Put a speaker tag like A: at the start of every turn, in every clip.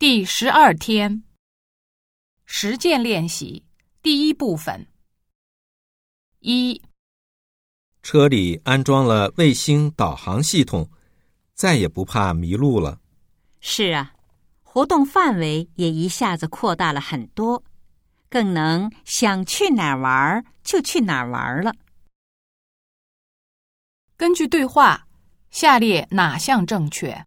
A: 第十二天，实践练习第一部分。一，
B: 车里安装了卫星导航系统，再也不怕迷路了。
C: 是啊，活动范围也一下子扩大了很多，更能想去哪儿玩就去哪儿玩了。
A: 根据对话，下列哪项正确？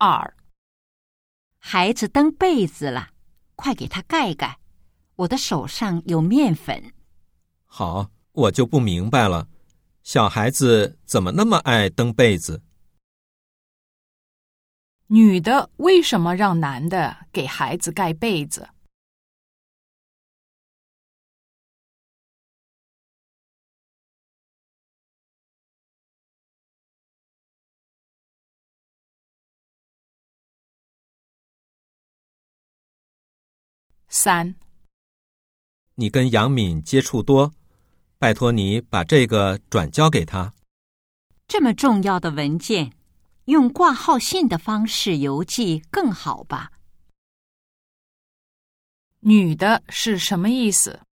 A: 二，
C: 孩子蹬被子了，快给他盖盖。我的手上有面粉。
B: 好，我就不明白了，小孩子怎么那么爱蹬被子？
A: 女的为什么让男的给孩子盖被子？三，
B: 你跟杨敏接触多，拜托你把这个转交给他。
C: 这么重要的文件，用挂号信的方式邮寄更好吧？
A: 女的是什么意思？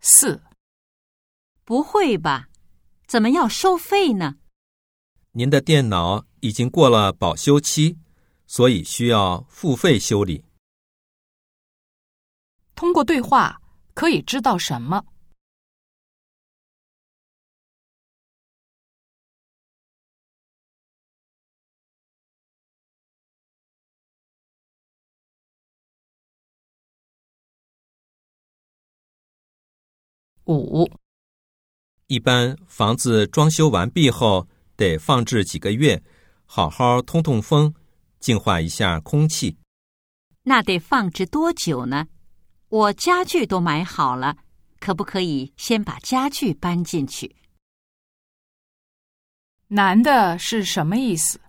A: 四，
C: 不会吧？怎么要收费呢？
B: 您的电脑已经过了保修期，所以需要付费修理。
A: 通过对话可以知道什么？五，
B: 一般房子装修完毕后得放置几个月，好好通通风，净化一下空气。
C: 那得放置多久呢？我家具都买好了，可不可以先把家具搬进去？
A: 男的是什么意思？